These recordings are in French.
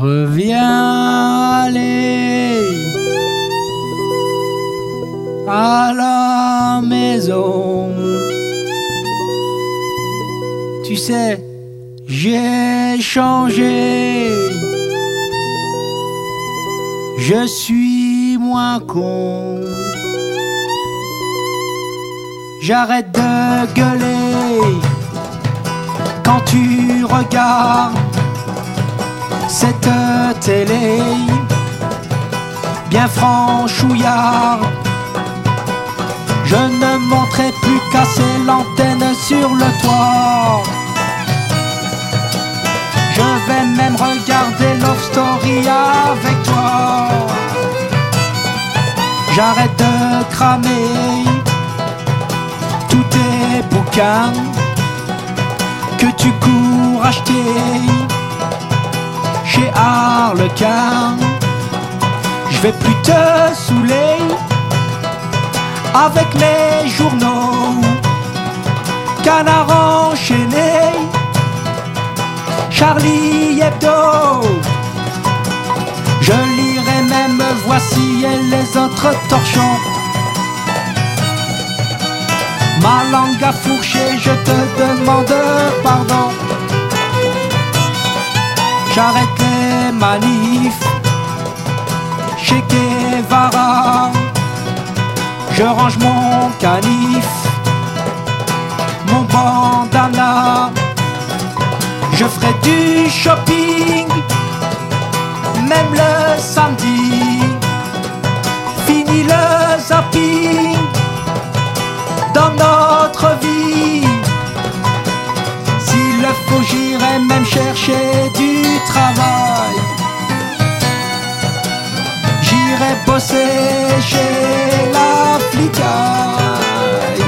Reviens à la maison. Tu sais, j'ai changé. Je suis moins con. J'arrête de gueuler quand tu regardes cette télé bien franchouillard. Je ne montrais plus casser l'antenne sur le toit. Je vais même regarder Love Story avec toi. J'arrête de cramer tous tes bouquins que tu cours acheter chez Harlequin. Je vais plus te saouler avec mes journaux. Canard enchaîné, Charlie Hebdo. Je lirai même Voici et les autres torchons. Ma langue a fourché, je te demande pardon. J'arrête les manifs chez Guevara. Je range mon canif, mon bandana. Je ferai du shopping, même le samedi. Fini le zapping dans notre vie. S'il le faut, J'irai bosser chez la flicaille.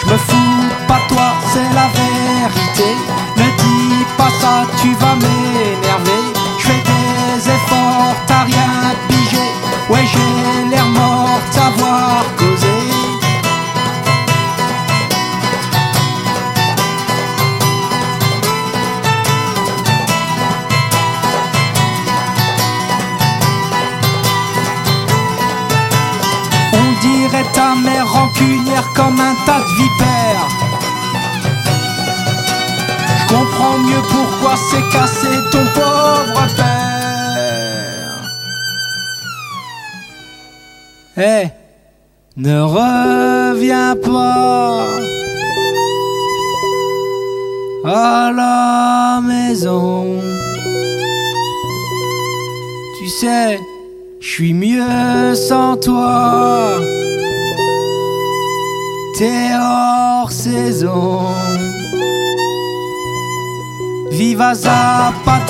Je me fous pas toi, c'est la vérité. Ne dis pas ça, tu vas m'énerver. Je fais des efforts, t'as comme un tas de vipères. Je comprends mieux pourquoi c'est cassé ton pauvre père. Eh, ne reviens pas à la maison. Tu sais, je suis mieux sans toi. T'es hors saison. Viva Zapata